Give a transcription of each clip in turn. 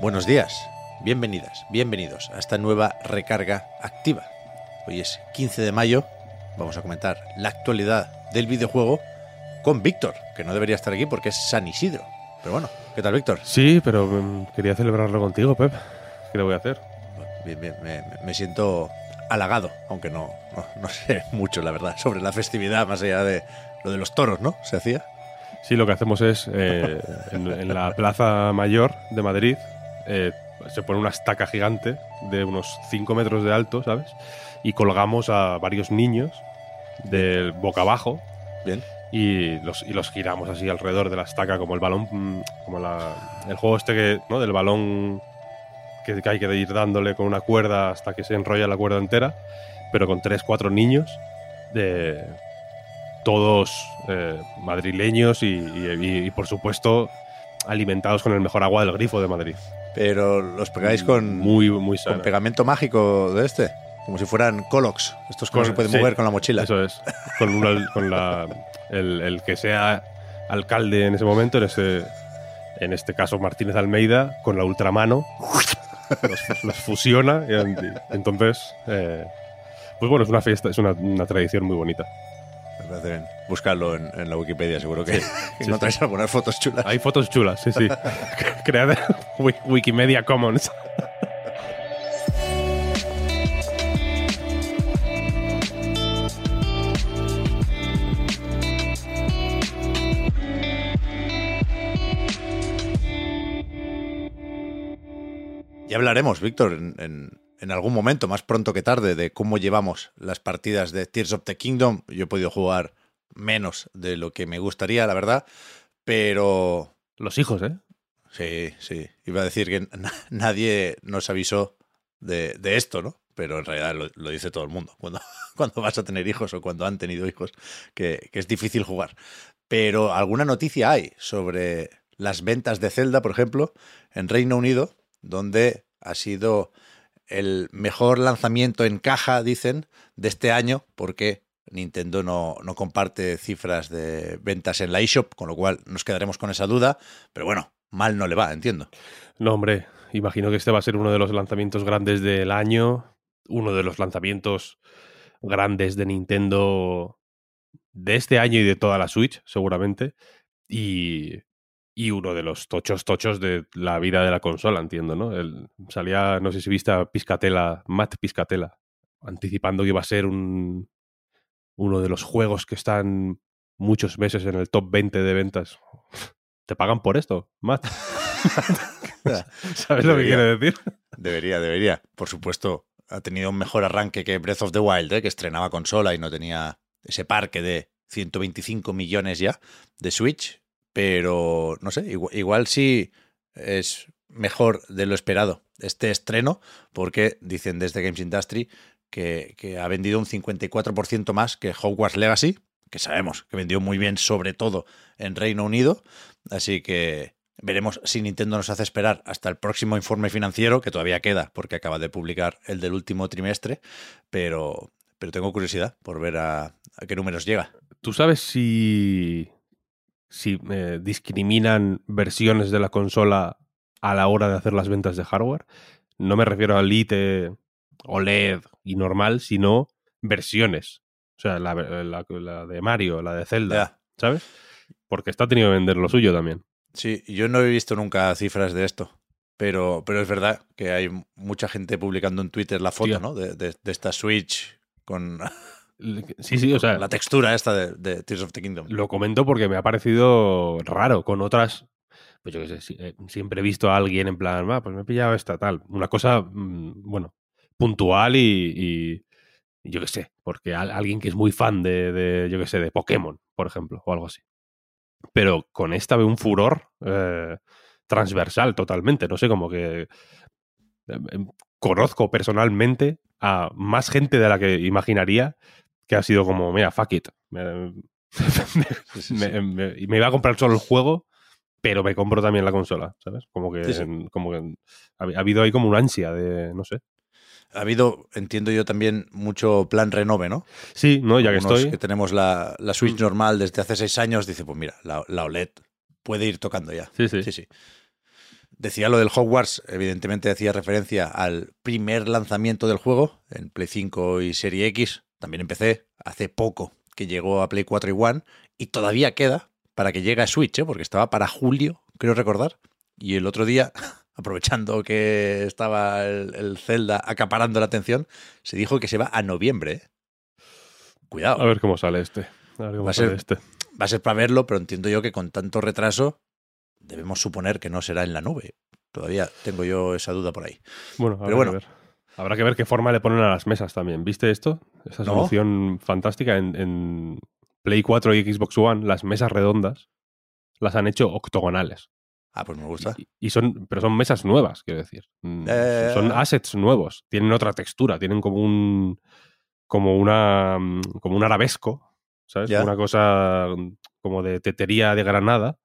Buenos días, bienvenidas, bienvenidos a esta nueva recarga activa. Hoy es 15 de mayo, vamos a comentar la actualidad del videojuego con Víctor, que no debería estar aquí porque es San Isidro. Pero bueno, ¿qué tal Víctor? Sí, pero mm, quería celebrarlo contigo, Pep. ¿Qué le voy a hacer? Bien, bien, me, me siento halagado, aunque no, no, no sé mucho, la verdad, sobre la festividad, más allá de lo de los toros, ¿no? ¿Se hacía? Sí, lo que hacemos es, eh, en, en la Plaza Mayor de Madrid, eh, se pone una estaca gigante de unos 5 metros de alto, ¿sabes? Y colgamos a varios niños del boca abajo Bien. y los, y los giramos así alrededor de la estaca como el balón, mm, como la, el juego este que, ¿no? Del balón que, que hay que ir dándole con una cuerda hasta que se enrolla la cuerda entera, pero con 3, 4 niños de todos eh, madrileños y, y- y, por supuesto alimentados con el mejor agua del grifo de Madrid. Pero los pegáis con, muy muy con pegamento mágico de este, como si fueran Colox, estos que no se pueden sí, mover con la mochila. Eso es. Con, una- con la, el, el que sea alcalde en ese momento, en, ese, en este caso Martínez Almeida, con la ultramano, los, los fusiona. Y, y entonces, eh, pues bueno, es una fiesta, es una, una tradición muy bonita. Bien. Buscarlo en, en la Wikipedia, seguro que Sí, encontráis algunas fotos chulas. Hay fotos chulas, sí, sí. Creada Wi- Wikimedia Commons. Ya hablaremos, Víctor, en, en- en algún momento, más pronto que tarde, de cómo llevamos las partidas de Tears of the Kingdom. Yo he podido jugar menos de lo que me gustaría, la verdad, pero Los hijos, ¿eh? sí, sí. Iba a decir que na- nadie nos avisó de, de esto, ¿no? Pero en realidad lo, lo dice todo el mundo cuando, cuando vas a tener hijos o cuando han tenido hijos, que, que es difícil jugar. Pero alguna noticia hay sobre las ventas de Zelda, por ejemplo, en Reino Unido, donde ha sido el mejor lanzamiento en caja, dicen, de este año, porque Nintendo no, comparte cifras de ventas en la eShop, con lo cual nos quedaremos con esa duda. Pero bueno, mal no le va, entiendo. No, hombre, imagino que este va a ser uno de los lanzamientos grandes del año, uno de los lanzamientos grandes de Nintendo de este año y de toda la Switch, seguramente, y, y uno de los tochos tochos de la vida de la consola, entiendo, ¿no? El- salía, no sé si viste a Piscatella, Matt Piscatella, anticipando que iba a ser un, uno de los juegos que están muchos meses en el top 20 de ventas. ¿Te pagan por esto, Matt? ¿Sabes lo que quiere decir? Debería, debería. Por supuesto, ha tenido un mejor arranque que Breath of the Wild, ¿eh? que estrenaba consola y no tenía ese parque de 125 millones ya de Switch. Pero, no sé, igual, igual sí es mejor de lo esperado este estreno, porque dicen desde Games Industry que, que ha vendido un 54% más que Hogwarts Legacy, que sabemos que vendió muy bien, sobre todo en Reino Unido. Así que veremos si Nintendo nos hace esperar hasta el próximo informe financiero, que todavía queda, porque acaba de publicar el del último trimestre. Pero, pero tengo curiosidad por ver a, a qué números llega. ¿Tú sabes si, si eh, discriminan versiones de la consola a la hora de hacer las ventas de hardware? No me refiero a Lite, OLED y normal, sino versiones. O sea, la, la- la de Mario, la de Zelda. ¿sabes? Porque está tenido que vender lo suyo también. Sí, yo no he visto nunca cifras de esto. Pero, pero es verdad que hay mucha gente publicando en Twitter la foto. ¿no? De, de- de esta Switch con Sí, sí, o sea, la textura esta de, de Tears of the Kingdom. Lo comento porque me ha parecido raro. Con otras, pues yo qué sé, eh, siempre he visto a alguien en plan, "Ah, pues me he pillado esta tal. Una cosa, mm, bueno, puntual y, y- yo qué sé, porque al- alguien que es muy fan de, de, yo qué sé, de Pokémon, por ejemplo, o algo así. Pero con esta veo un furor eh, transversal totalmente, no sé, como que eh, em, conozco personalmente a más gente de la que imaginaría que ha sido como, mira, fuck it. Me, me- iba a comprar solo el juego, pero me compro también la consola, ¿sabes? Como que, Sí, sí. como que ha, ha habido ahí como una ansia de, no sé. Ha habido, entiendo yo también, mucho plan renove, ¿no? Sí, no, ya que estoy. que tenemos la, la Switch Mm. normal desde hace seis años, dice, pues mira, la, la OLED puede ir tocando ya. Sí, sí. Sí, sí. Decía lo del Hogwarts, evidentemente hacía referencia al primer lanzamiento del juego en Play 5 y Serie X. También empecé hace poco que llegó a Play 4 y One y todavía queda para que llegue a Switch, ¿eh? porque estaba para julio, creo recordar. Y el otro día, aprovechando que estaba el, el Zelda acaparando la atención, se dijo que se va a noviembre. ¿eh? Cuidado. A ver cómo sale este. A ver cómo Va a sale ser- este. Va a ser para verlo, pero entiendo yo que con tanto retraso debemos suponer que no será en la nube. Todavía tengo yo esa duda por ahí. Bueno, Pero bueno. que ver. Habrá que ver qué forma le ponen a las mesas también. ¿Viste esto? Esa No. solución fantástica en, en Play 4 y Xbox One, las mesas redondas las han hecho octogonales. Ah, pues me gusta. Y, y son, pero son mesas nuevas, quiero decir. Mm, Eh. Son assets nuevos. Tienen otra textura. Tienen como un. como una. mm, como un arabesco. ¿Sabes? Una cosa mm, como de tetería de Granada.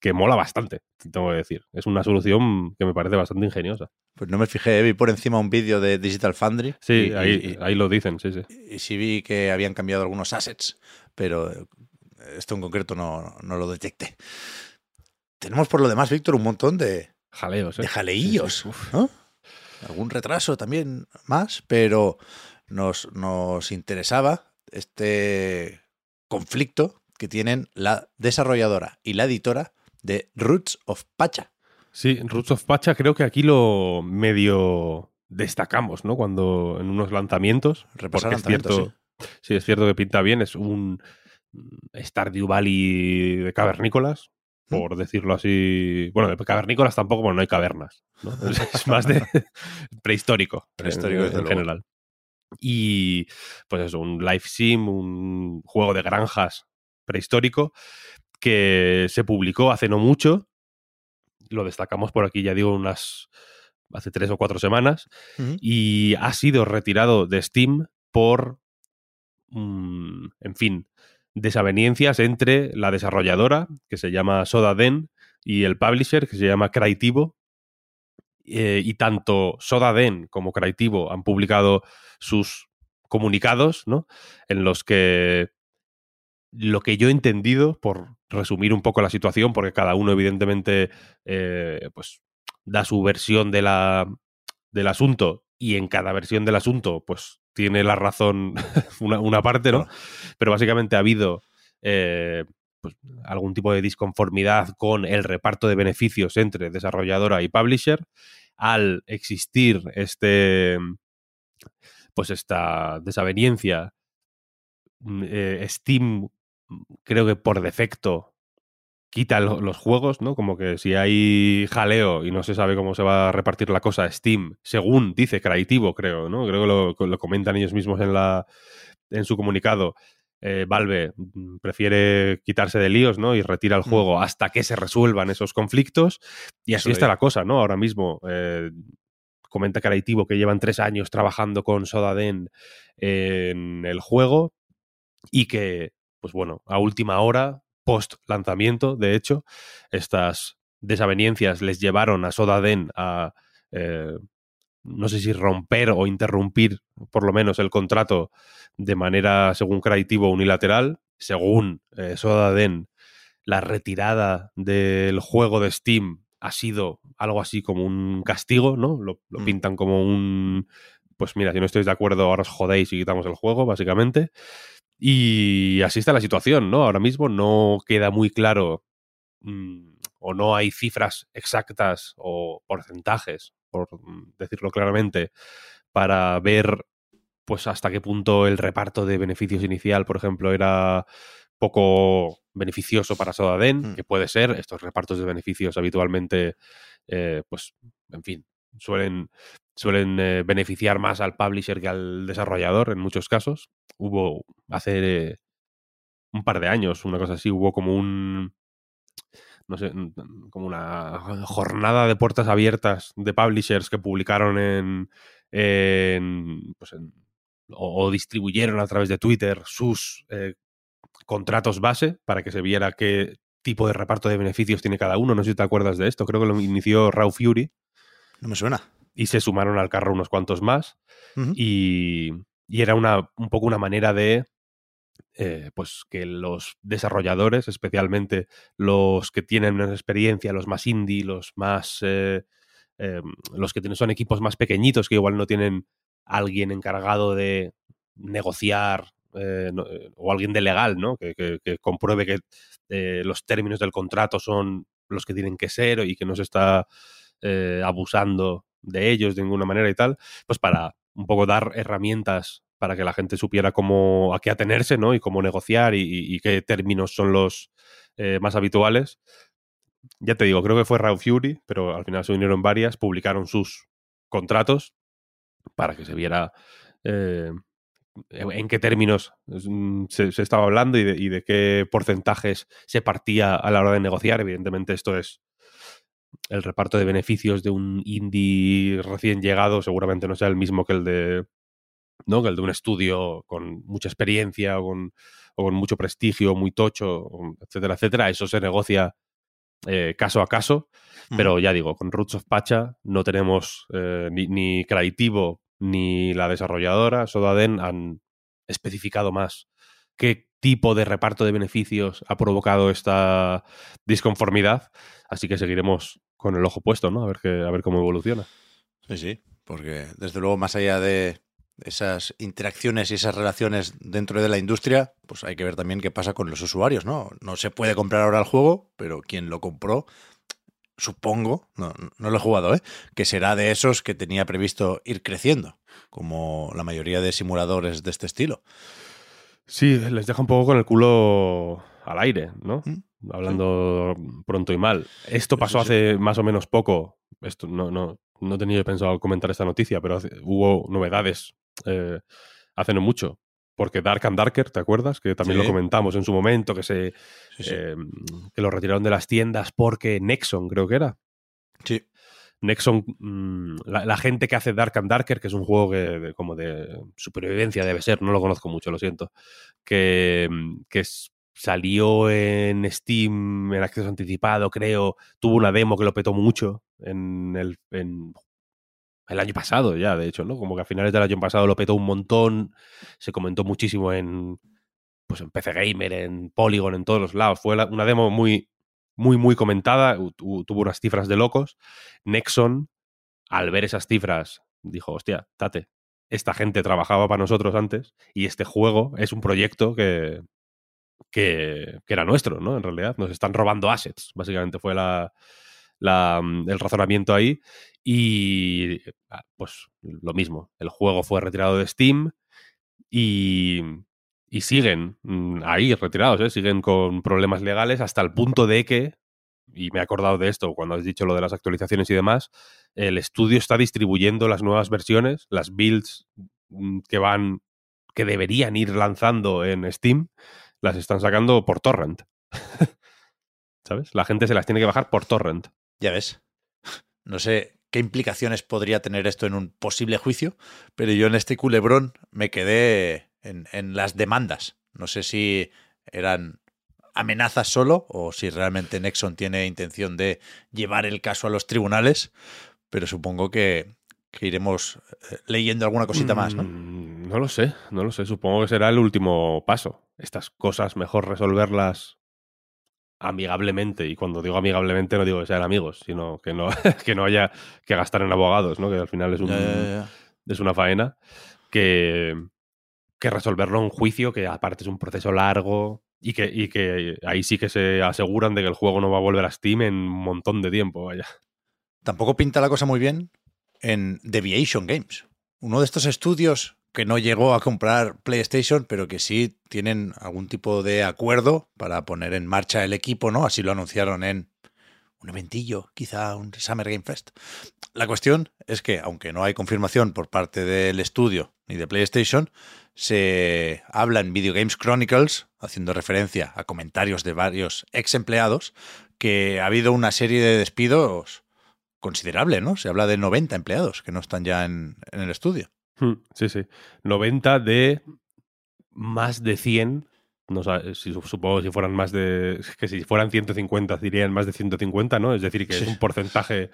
Que mola bastante, tengo que decir. Es una solución que me parece bastante ingeniosa. Pues no me fijé, vi por encima un vídeo de Digital Foundry. Sí, y, ahí, y- ahí lo dicen, sí, sí. y sí vi que habían cambiado algunos assets, pero eh, esto en concreto no, no lo detecté. Tenemos por lo demás, Víctor, un montón de, Jaleos, ¿eh? de jaleillos, Sí, sí. Uf. ¿no? Algún retraso también más, pero nos, nos interesaba este conflicto que tienen la desarrolladora y la editora de Roots of Pacha. Sí, Roots of Pacha creo que aquí lo medio destacamos, ¿no? Cuando en unos lanzamientos. Repasar porque es lanzamientos, cierto, sí, es cierto que pinta bien. Es un mm, Stardew Valley de cavernícolas, ¿Mm? por decirlo así. Bueno, de cavernícolas tampoco, porque no hay cavernas. ¿no? Es, es más de prehistórico. Prehistórico, en, desde en luego. general. Y pues eso, un live sim, un juego de granjas prehistórico que se publicó hace no mucho. Lo destacamos por aquí, ya digo, unas hace tres o cuatro semanas. Y ha sido retirado de Steam por, mm, en fin, desavenencias entre la desarrolladora, que se llama Soda Den, y el publisher, que se llama Creativo. Eh, y tanto Soda Den como Creativo han publicado sus comunicados, ¿no? En los que lo que yo he entendido, por resumir un poco la situación, porque cada uno evidentemente eh, pues da su versión de la, del asunto y en cada versión del asunto pues tiene la razón una, una parte, ¿no? Pero básicamente ha habido eh, pues, algún tipo de disconformidad con el reparto de beneficios entre desarrolladora y publisher al existir este pues esta desaveniencia mm, eh, Steam creo que por defecto quita lo- los juegos, ¿no? Como que si hay jaleo y no se sabe cómo se va a repartir la cosa, Steam, según dice Creativo, creo, ¿no? Creo que lo, lo comentan ellos mismos en la en su comunicado. eh, Valve mm, prefiere quitarse de líos, ¿no? Y retira el Mm. juego hasta que se resuelvan esos conflictos. Y así Eso está es. la cosa, ¿no? Ahora mismo eh, comenta Creativo que llevan tres años trabajando con Sodaden en el juego y que, pues bueno, a última hora, post lanzamiento, de hecho, estas desavenencias les llevaron a Sodaden a, eh, no sé si romper o interrumpir por lo menos el contrato de manera, según Creativo, unilateral. Según eh, Sodaden, la retirada del juego de Steam ha sido algo así como un castigo, ¿no? Lo, lo Mm. pintan como un... Pues mira, si no estáis de acuerdo, ahora os jodéis y quitamos el juego, básicamente. Y así está la situación, ¿no? Ahora mismo no queda muy claro mm, o no hay cifras exactas o porcentajes, por decirlo claramente, para ver pues hasta qué punto el reparto de beneficios inicial, por ejemplo, era poco beneficioso para Sodaden, Mm. que puede ser. Estos repartos de beneficios habitualmente, eh, pues, en fin, suelen, suelen eh, beneficiar más al publisher que al desarrollador en muchos casos. Hubo hace eh, un par de años, una cosa así, hubo como un no sé, como una jornada de puertas abiertas de publishers que publicaron en, pues en o, distribuyeron a través de Twitter sus eh, contratos base para que se viera qué tipo de reparto de beneficios tiene cada uno. No sé si te acuerdas de esto. Creo que lo inició Raw Fury. No me suena. Y se sumaron al carro unos cuantos más. y, y, era una, un poco una manera de eh, pues que los desarrolladores, especialmente los que tienen menos experiencia, los más indie, los más eh, em, los que son equipos más pequeñitos que igual no tienen alguien encargado de negociar eh, o alguien de legal, ¿no? Que, compruebe que los términos del contrato son los que tienen que ser y que no se está abusando de ellos de ninguna manera y tal, pues para un poco dar herramientas para que la gente supiera cómo a qué atenerse, ¿no? Y cómo negociar y, qué términos son los eh, más habituales. Ya te digo, creo que fue Raw Fury, pero al final se unieron varias, publicaron sus contratos para que se viera eh, en qué términos mm, se, estaba hablando y de, y de, qué porcentajes se partía a la hora de negociar. Evidentemente esto es el reparto de beneficios de un indie recién llegado, seguramente no sea el mismo que el de ¿no? Que el de un estudio con mucha experiencia o con, con mucho prestigio, muy tocho, etcétera, etcétera. Eso se negocia eh, caso a caso. Pero ya digo, con Roots of Pacha no tenemos eh, ni, ni Creativo ni la desarrolladora, Sodaden, han especificado más qué tipo de reparto de beneficios ha provocado esta disconformidad. Así que seguiremos con el ojo puesto, ¿no? A ver, qué, a ver cómo evoluciona. Sí, sí, porque desde luego, más allá de esas interacciones y esas relaciones dentro de la industria, pues hay que ver también qué pasa con los usuarios, ¿no? No se puede comprar ahora el juego, pero quien lo compró, supongo, no, no lo he jugado, ¿eh? que será de esos que tenía previsto ir creciendo, como la mayoría de simuladores de este estilo. Sí, les deja un poco con el culo al aire, ¿no? Mm, Hablando pronto y mal. Esto pasó hace más o menos poco. Esto no, no, no tenía pensado comentar esta noticia, pero hubo novedades eh, hace no mucho. Porque Dark and Darker, ¿te acuerdas? Que también lo comentamos en su momento, que se eh, que lo retiraron de las tiendas porque Nexon, creo que era. Sí. Nexon, mm, la, gente que hace Dark and Darker, que es un juego que, como de supervivencia debe ser, no lo conozco mucho, lo siento, que, mm, que salió en Steam en acceso anticipado, creo, tuvo una demo que lo petó mucho en el, en el año pasado ya, de hecho, ¿no? Como que a finales del año pasado lo petó un montón, se comentó muchísimo en, pues en PC Gamer, en Polygon, en todos los lados. Fue una demo muy, muy, muy comentada, tuvo unas cifras de locos. Nexon, al ver esas cifras, dijo, hostia, tate, esta gente trabajaba para nosotros antes y este juego es un proyecto que, que, era nuestro, ¿no? En realidad, nos están robando assets, básicamente fue la, Mm, el razonamiento ahí. Y ah, pues lo mismo, el juego fue retirado de Steam y, y siguen mm, ahí retirados, ¿eh? siguen con problemas legales hasta el punto de que, y me he acordado de esto cuando has dicho lo de las actualizaciones y demás, el estudio está distribuyendo las nuevas versiones, las builds mm, que van, que deberían ir lanzando en Steam, las están sacando por torrent. ¿Sabes? La gente se las tiene que bajar por torrent. Ya ves. No sé qué implicaciones podría tener esto en un posible juicio, pero yo en este culebrón me quedé en, las demandas. No sé si eran amenazas solo o si realmente Nexon tiene intención de llevar el caso a los tribunales, pero supongo que, iremos eh, leyendo alguna cosita más, ¿no? No lo sé, no lo sé. Supongo que será el último paso. Estas cosas mejor resolverlas amigablemente, y cuando digo amigablemente no digo que sean amigos, sino que no, que no haya que gastar en abogados, ¿no? que al final es, un, es una faena, que, que resolverlo en juicio, que aparte es un proceso largo y que, y que ahí sí que se aseguran de que el juego no va a volver a Steam en un montón de tiempo, vaya. Tampoco pinta la cosa muy bien en Deviation Games, uno de estos estudios que no llegó a comprar PlayStation, pero que sí tienen algún tipo de acuerdo para poner en marcha el equipo, ¿no? Así lo anunciaron en un eventillo, quizá un Summer Game Fest. La cuestión es que, aunque no hay confirmación por parte del estudio ni de PlayStation, se habla en Video Games Chronicles, haciendo referencia a comentarios de varios ex empleados, que ha habido una serie de despidos considerable, ¿no? Se habla de 90 empleados que no están ya en, en el estudio. Hmm, Sí, sí. 90 de más de 100. No sé, si, supongo que si fueran más de. que si fueran 150 dirían más de 150, ¿no? Es decir, que Sí. es un porcentaje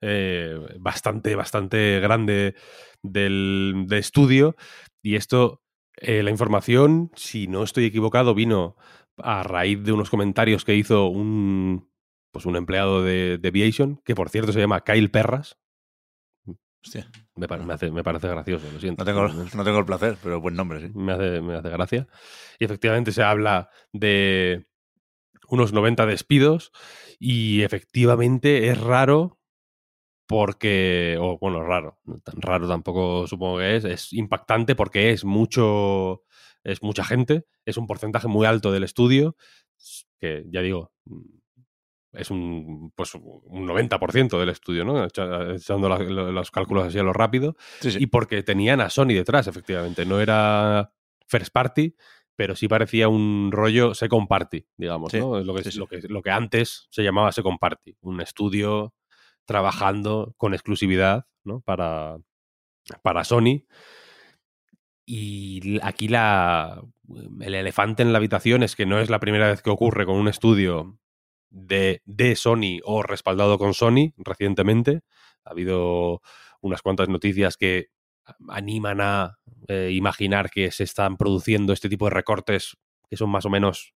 eh, bastante, bastante grande del de estudio. Y esto, eh, la información, si no estoy equivocado, vino a raíz de unos comentarios que hizo un. Pues un empleado de, de Aviation, que por cierto se llama Kyle Perras. Hostia, Me, me hace- me parece gracioso, lo siento. no tengo, no tengo el placer, pero buen nombre, sí. me hace, me hace gracia. Y efectivamente se habla de unos 90 despidos y efectivamente es raro porque, o bueno, raro, tan raro tampoco supongo que es, es impactante porque es mucho, es mucha gente, es un porcentaje muy alto del estudio, que ya digo, es un, pues un 90% del estudio, ¿no? Echa- Echando la- los cálculos así a lo rápido Sí, sí. y porque tenían a Sony detrás, efectivamente. No era first party, pero sí parecía un rollo second party, digamos, Sí, ¿no? Es lo que. Lo, que, lo que antes se llamaba second party. Un estudio trabajando con exclusividad, ¿no? Para, para Sony. Y aquí la, el elefante en la habitación es que no es la primera vez que ocurre con un estudio de, de Sony o respaldado con Sony recientemente. Ha habido unas cuantas noticias que animan a eh, imaginar que se están produciendo este tipo de recortes que son más o menos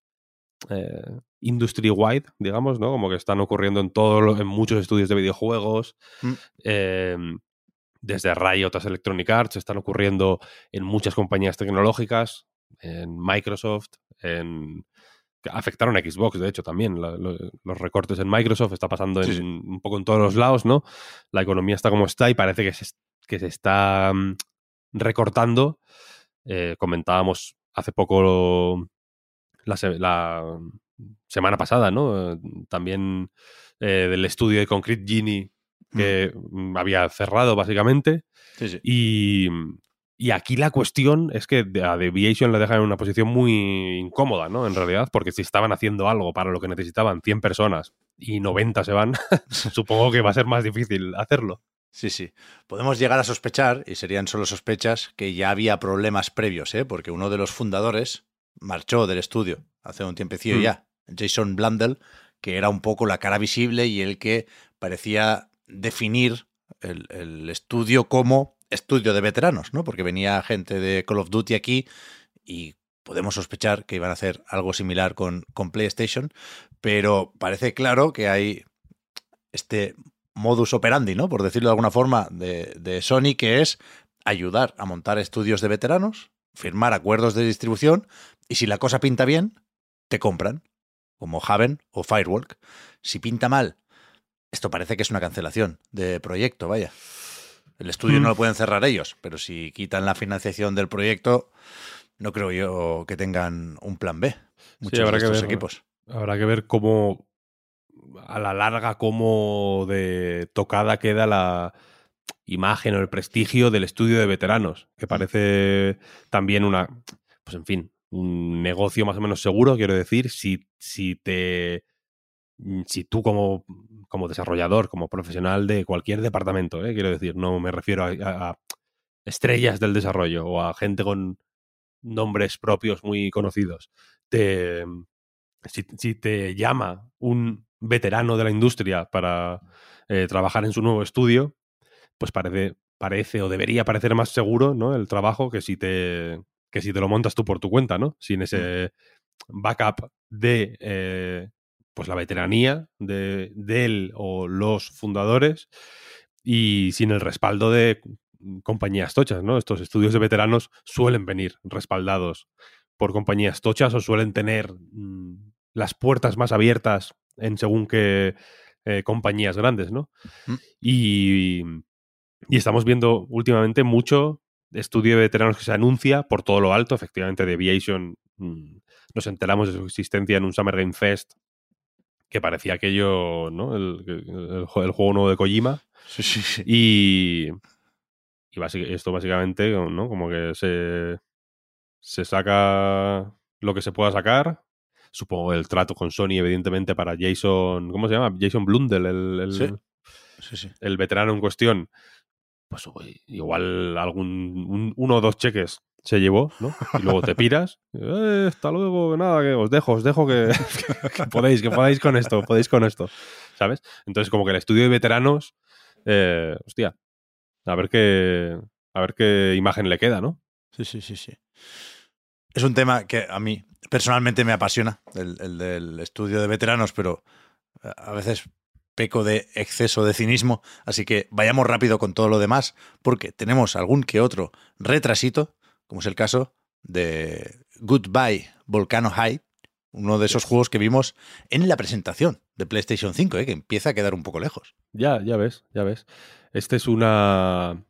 eh, industry wide, digamos, ¿no? Como que están ocurriendo en todo, en muchos estudios de videojuegos. Mm. eh, desde Riot a Electronic Arts, están ocurriendo en muchas compañías tecnológicas, en Microsoft, en afectaron a Xbox, de hecho, también. la- lo- los recortes en Microsoft está pasando Sí, en, sí. un poco en todos los lados, ¿no? La economía está como está y parece que se, que se está mm, recortando. Eh, comentábamos hace poco la, se- la semana pasada, ¿no? También eh, del estudio de Concrete Genie que mm, había cerrado básicamente. Sí, sí. Y, y aquí la cuestión es que a Deviation le dejan en una posición muy incómoda, ¿no? En realidad, porque si estaban haciendo algo para lo que necesitaban 100 personas y 90 se van, supongo que va a ser más difícil hacerlo. Sí, sí. Podemos llegar a sospechar, y serían solo sospechas, que ya había problemas previos, ¿eh? porque uno de los fundadores marchó del estudio hace un tiempecillo Mm. ya, Jason Blundell, que era un poco la cara visible y el que parecía definir el, el estudio como estudio de veteranos, ¿no? Porque venía gente de Call of Duty aquí y podemos sospechar que iban a hacer algo similar con, con PlayStation, pero parece claro que hay este modus operandi, ¿no? Por decirlo de alguna forma, de, de Sony, que es ayudar a montar estudios de veteranos, firmar acuerdos de distribución, y si la cosa pinta bien, te compran, como Haven o Firewalk. Si pinta mal, esto parece que es una cancelación de proyecto, vaya. El estudio Mm. no lo pueden cerrar ellos, pero si quitan la financiación del proyecto, no creo yo que tengan un plan B. Muchos habrá de que ver. equipos. Habrá que ver cómo, a la larga, cómo de tocada queda la imagen o el prestigio del estudio de veteranos, que parece también una, pues en fin, un negocio más o menos seguro, quiero decir, si, si te si tú como, como desarrollador, como profesional de cualquier departamento, ¿eh? quiero decir, no me refiero a, a- a estrellas del desarrollo o a gente con nombres propios muy conocidos, te, si, si te llama un veterano de la industria para eh, trabajar en su nuevo estudio, pues parece, parece o debería parecer más seguro ¿no? el trabajo que si te que si te lo montas tú por tu cuenta, ¿no? Sin ese backup de eh, pues la veteranía de, de él o los fundadores y sin el respaldo de compañías tochas, ¿no? Estos estudios de veteranos suelen venir respaldados por compañías tochas o suelen tener mm, las puertas más abiertas en según qué eh, compañías grandes, ¿no? Mm. Y, y estamos viendo últimamente mucho estudio de veteranos que se anuncia por todo lo alto. Efectivamente, de Aviation mm, nos enteramos de su existencia en un Summer Game Fest que parecía aquello, ¿no? El, el- el juego nuevo de Kojima. Sí, sí, sí. Y, y esto básicamente, ¿no? Como que se, se saca lo que se pueda sacar. Supongo el trato con Sony, evidentemente, para Jason. ¿Cómo se llama? Jason Blundell, el, el, Sí. Sí, sí. el veterano en cuestión. Pues igual algún un- uno o dos cheques se llevó, ¿no? Y luego te piras. "Eh, hasta luego, nada, que os dejo, os dejo que, podéis, que podáis con esto, podéis con esto. ¿Sabes? Entonces, como que el estudio de veteranos, eh, hostia, a ver qué. A ver qué imagen le queda, ¿no? Sí, sí, sí, sí. Es un tema que a mí personalmente me apasiona, el, el del estudio de veteranos, pero eh, a veces peco de exceso de cinismo, así que vayamos rápido con todo lo demás, porque tenemos algún que otro retrasito, como es el caso de Goodbye Volcano High, uno de esos juegos que vimos en la presentación de PlayStation 5, eh, que empieza a quedar un poco lejos. Ya, ya ves, ya ves. Este es una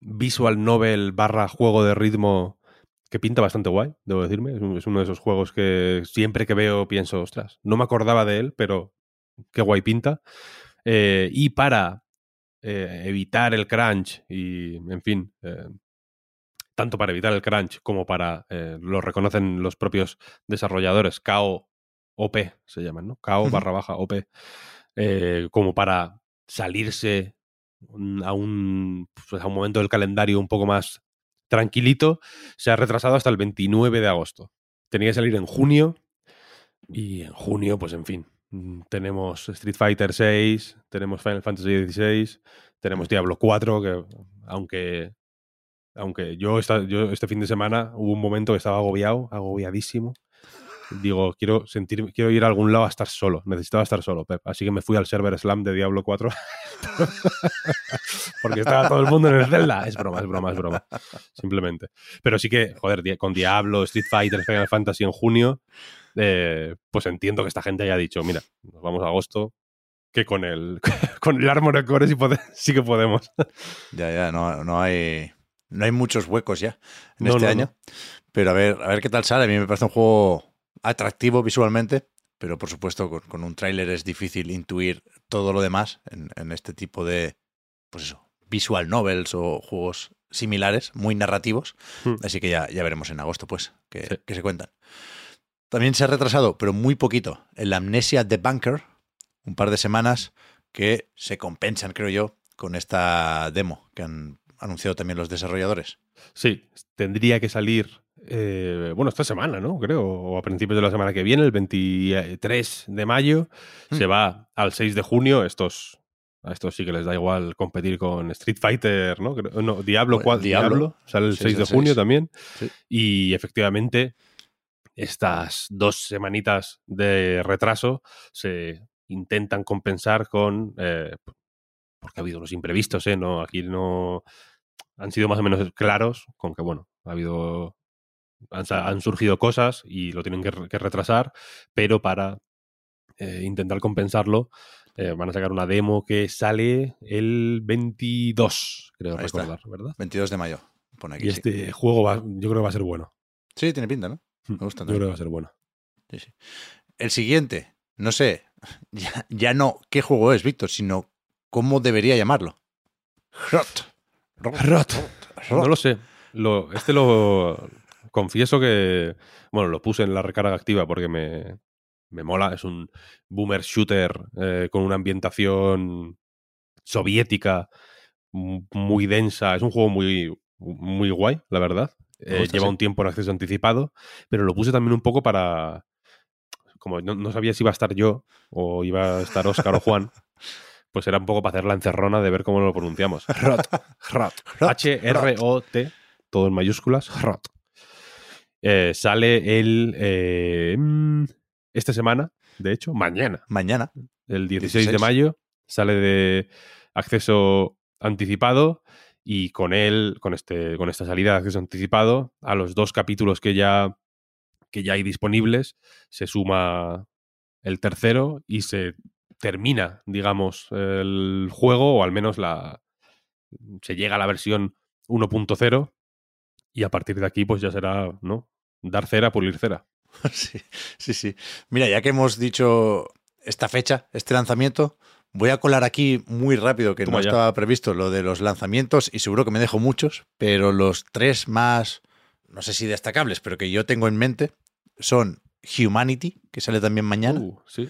visual novel barra juego de ritmo que pinta bastante guay, debo decirme. Es uno de esos juegos que siempre que veo pienso, ostras, no me acordaba de él, pero qué guay pinta. Eh, y para eh, evitar el crunch y, en fin, eh, tanto para evitar el crunch como para, eh, lo reconocen los propios desarrolladores, KO OP se llaman, ¿no? KO barra baja OP, eh, como para salirse un- a un, pues, a un momento del calendario un poco más tranquilito, se ha retrasado hasta el 29 de agosto. Tenía que salir en junio y en junio, pues en fin, mm, tenemos Street Fighter 6, tenemos Final Fantasy 16, tenemos Diablo 4, que aunque aunque yo, esta- yo este fin de semana hubo un momento que estaba agobiado, agobiadísimo. Digo, quiero sentir, quiero ir a algún lado a estar solo. Necesitaba estar solo, Pep. Así que me fui al server Slam de Diablo 4. Porque estaba todo el mundo en el Zelda. Es broma, es broma, es broma. Simplemente. Pero sí que, joder, con Diablo, Street Fighter, Final Fantasy en junio, eh, pues entiendo que esta gente haya dicho, mira, nos vamos a agosto, que con el, con el Armored Core sí, sí que podemos. Ya, ya, no, no hay. No hay muchos huecos ya en No, este no, año. Pero a ver, a ver qué tal sale. A mí me parece un juego atractivo visualmente, pero por supuesto con, con un tráiler es difícil intuir todo lo demás en, en este tipo de, pues eso, visual novels o juegos similares, muy narrativos. Hmm. Así que ya, ya veremos en agosto, pues, que, Sí. que se cuentan. También se ha retrasado, pero muy poquito, el Amnesia The Bunker, un par de semanas que se compensan, creo yo, con esta demo que han anunciado también los desarrolladores. Sí, tendría que salir, eh, bueno, esta semana, ¿no? Creo, o a principios de la semana que viene, el 23 de mayo. Se Hmm. va al 6 de junio. Estos, a estos sí que les da igual competir con Street Fighter, ¿no? No Diablo, Bueno, cual- Diablo. Diablo, sale el 6 6 de junio 6. también. Sí. Y efectivamente, estas dos semanitas de retraso se intentan compensar con. eh, porque ha habido unos imprevistos, ¿eh? No, aquí no. Han sido más o menos claros con que, bueno, ha habido. Han, surgido cosas y lo tienen que, re- que retrasar, pero para eh, intentar compensarlo, eh, van a sacar una demo que sale el 22, creo Ahí está. recordar, ¿verdad? 22 de mayo. Pone aquí. Y sí. este juego va- yo creo que va a ser bueno. Sí, tiene pinta, ¿no? Me gusta Yo creo que va a ser bueno. Sí, sí. El siguiente, no sé, ya, ya no qué juego es, Víctor, sino cómo debería llamarlo. Rot. Rot. No lo sé. Lo, este lo confieso que. Bueno, lo puse en la recarga activa porque me, me mola. Es un boomer shooter eh, con una ambientación soviética muy densa. Es un juego muy, muy guay, la verdad. Eh, lleva un tiempo en acceso anticipado, pero lo puse también un poco para. Como no, no sabía si iba a estar yo o iba a estar Oscar o Juan, pues era un poco para hacer la encerrona de ver cómo lo pronunciamos. Rot. Rot. Rot, H-R-O-T, todo en mayúsculas. Rot. Eh, sale el. eh, mm, esta semana, de hecho, mañana, Mañana. el 16, de 16. mayo, sale de acceso anticipado y con él, con, este, con esta salida de acceso anticipado, a los dos capítulos que ya, que ya hay disponibles, se suma el tercero y se termina, digamos, el juego, o al menos la se llega a la versión 1.0 y a partir de aquí pues ya será, ¿no? Dar cera, pulir cera. Sí, sí, sí. Mira, ya que hemos dicho esta fecha, este lanzamiento. Voy a colar aquí muy rápido, que Toma no ya. estaba previsto lo de los lanzamientos y seguro que me dejo muchos, pero los tres más, no sé si destacables, pero que yo tengo en mente son Humanity, que sale también mañana, Uh, sí.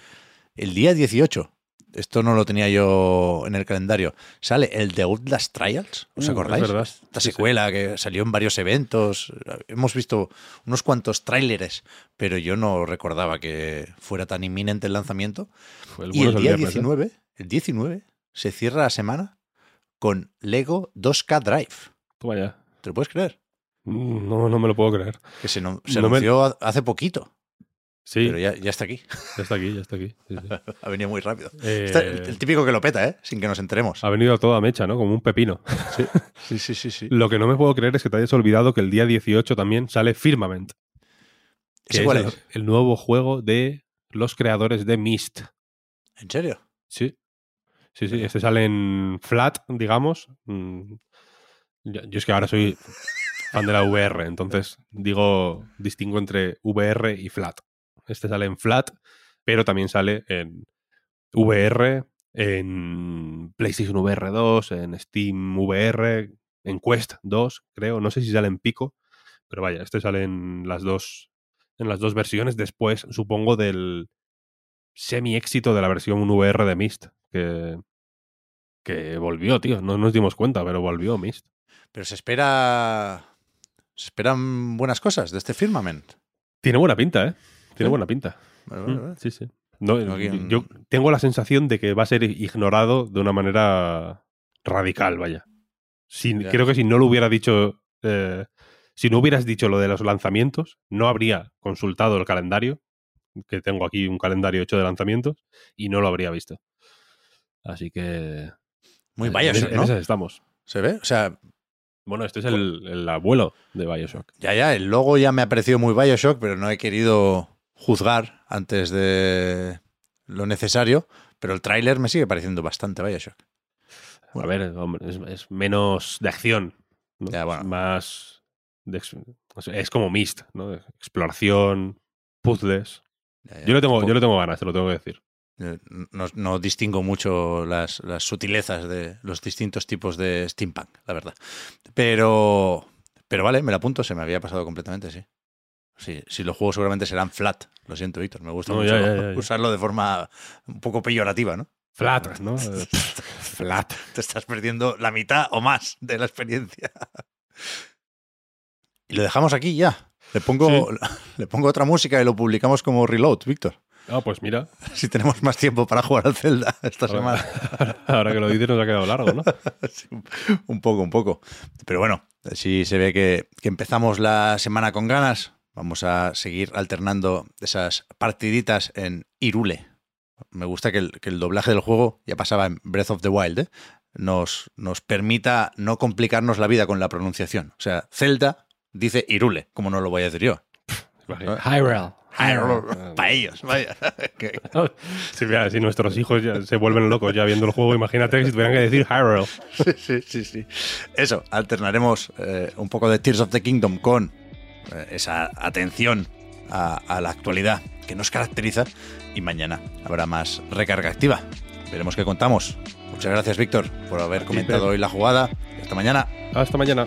El día 18. Esto no lo tenía yo en el calendario. Sale el The Outlast Trials, ¿os Uh, acordáis? es verdad. Esta Sí, sí. secuela que salió en varios eventos. Hemos visto unos cuantos tráileres, pero yo no recordaba que fuera tan inminente el lanzamiento. Fue el y el día viernes, ¿eh? 19, el 19, se cierra la semana con Lego 2K Drive. Toma ya. ¿Te lo puedes creer? Mm, No, no me lo puedo creer. Que se, no- se No me- anunció hace poquito, Sí, pero ya, ya está aquí. ya está aquí, ya está aquí. Sí, sí. Ha venido muy rápido. Eh, Está el, el típico que lo peta, ¿eh? Sin que nos enteremos. ha venido a toda mecha, ¿no? Como un pepino. Sí, sí, sí, sí. Lo que no me puedo creer es que te hayas olvidado que el día 18 también sale Firmament. ¿Ese cuál es? el nuevo juego de los creadores de Myst. ¿En serio? Sí. Sí, sí. Este sale en flat, digamos. Mm, Yo, yo es que ahora soy fan de la VR, entonces digo, distingo entre VR y flat. Este sale en flat, pero también sale en VR, en PlayStation VR 2, en Steam VR, en Quest 2, creo. No sé si sale en Pico, pero vaya, este sale en las dos, en las dos versiones. Después, supongo, del semi éxito de la versión VR de Myst, que, que volvió, tío. No nos dimos cuenta, pero volvió Myst. Pero se espera. Se esperan buenas cosas de este Firmament. Tiene buena pinta, ¿eh? Tiene ¿Sí? buena pinta. Vale, vale, Mm, vale. Sí, sí. No, Yo tengo la sensación de que va a ser ignorado de una manera radical, vaya. Si-. Creo que si no lo hubiera dicho, eh, si no hubieras dicho lo de los lanzamientos, no habría consultado el calendario, que tengo aquí un calendario hecho de lanzamientos, y no lo habría visto. Así que... Muy en- Bioshock, en ¿no? esas estamos. ¿Se ve? O sea, Bueno, este es el, el abuelo de Bioshock. ya, ya, el logo ya me ha parecido muy Bioshock, pero no he querido juzgar antes de lo necesario. Pero el tráiler me sigue pareciendo bastante Bioshock. A ver, hombre, es, es menos de acción. ¿no? Ya, bueno. Es más. de es como Mist, ¿no? Exploración, puzzles. Ya, ya. Yo le tengo, yo le tengo ganas, te lo tengo que decir. eh, no, no distingo mucho las, las sutilezas de los distintos tipos de steampunk, la verdad. Pero, pero vale, me la apunto, se me había pasado completamente, sí. Sí, si los juegos seguramente serán flat. Lo siento, Víctor. Me gusta No, mucho ya, ya, ya, ya. usarlo de forma un poco peyorativa, ¿no? Flat, ¿no? Flat. Te estás perdiendo la mitad o más de la experiencia. Y lo dejamos aquí ya. Le pongo, le pongo otra música y lo publicamos como reload, Víctor. Ah, pues mira, Si tenemos más tiempo para jugar al Zelda esta Ahora- semana. ahora que lo dices nos ha quedado largo, ¿no? Sí, un- un poco, un poco. Pero bueno, si se ve que, que empezamos la semana con ganas. Vamos a seguir alternando esas partiditas en Irule. Me gusta que el, que el doblaje del juego, ya pasaba en Breath of the Wild, ¿eh? nos, nos permita no complicarnos la vida con la pronunciación. O sea, Zelda dice Irule, como no lo voy a decir yo. Hyrule. Para ellos, vaya. Que- Si, mira, si nuestros hijos ya se vuelven locos ya viendo el juego, imagínate si tuvieran que decir Hyrule. Sí, sí, sí, sí. Eso, alternaremos eh, un poco de Tears of the Kingdom con esa atención a, a la actualidad que nos caracteriza y mañana habrá más recarga activa. Veremos qué contamos. Muchas gracias, Víctor, por haber comentado hoy la jugada. Hasta mañana. Hasta mañana.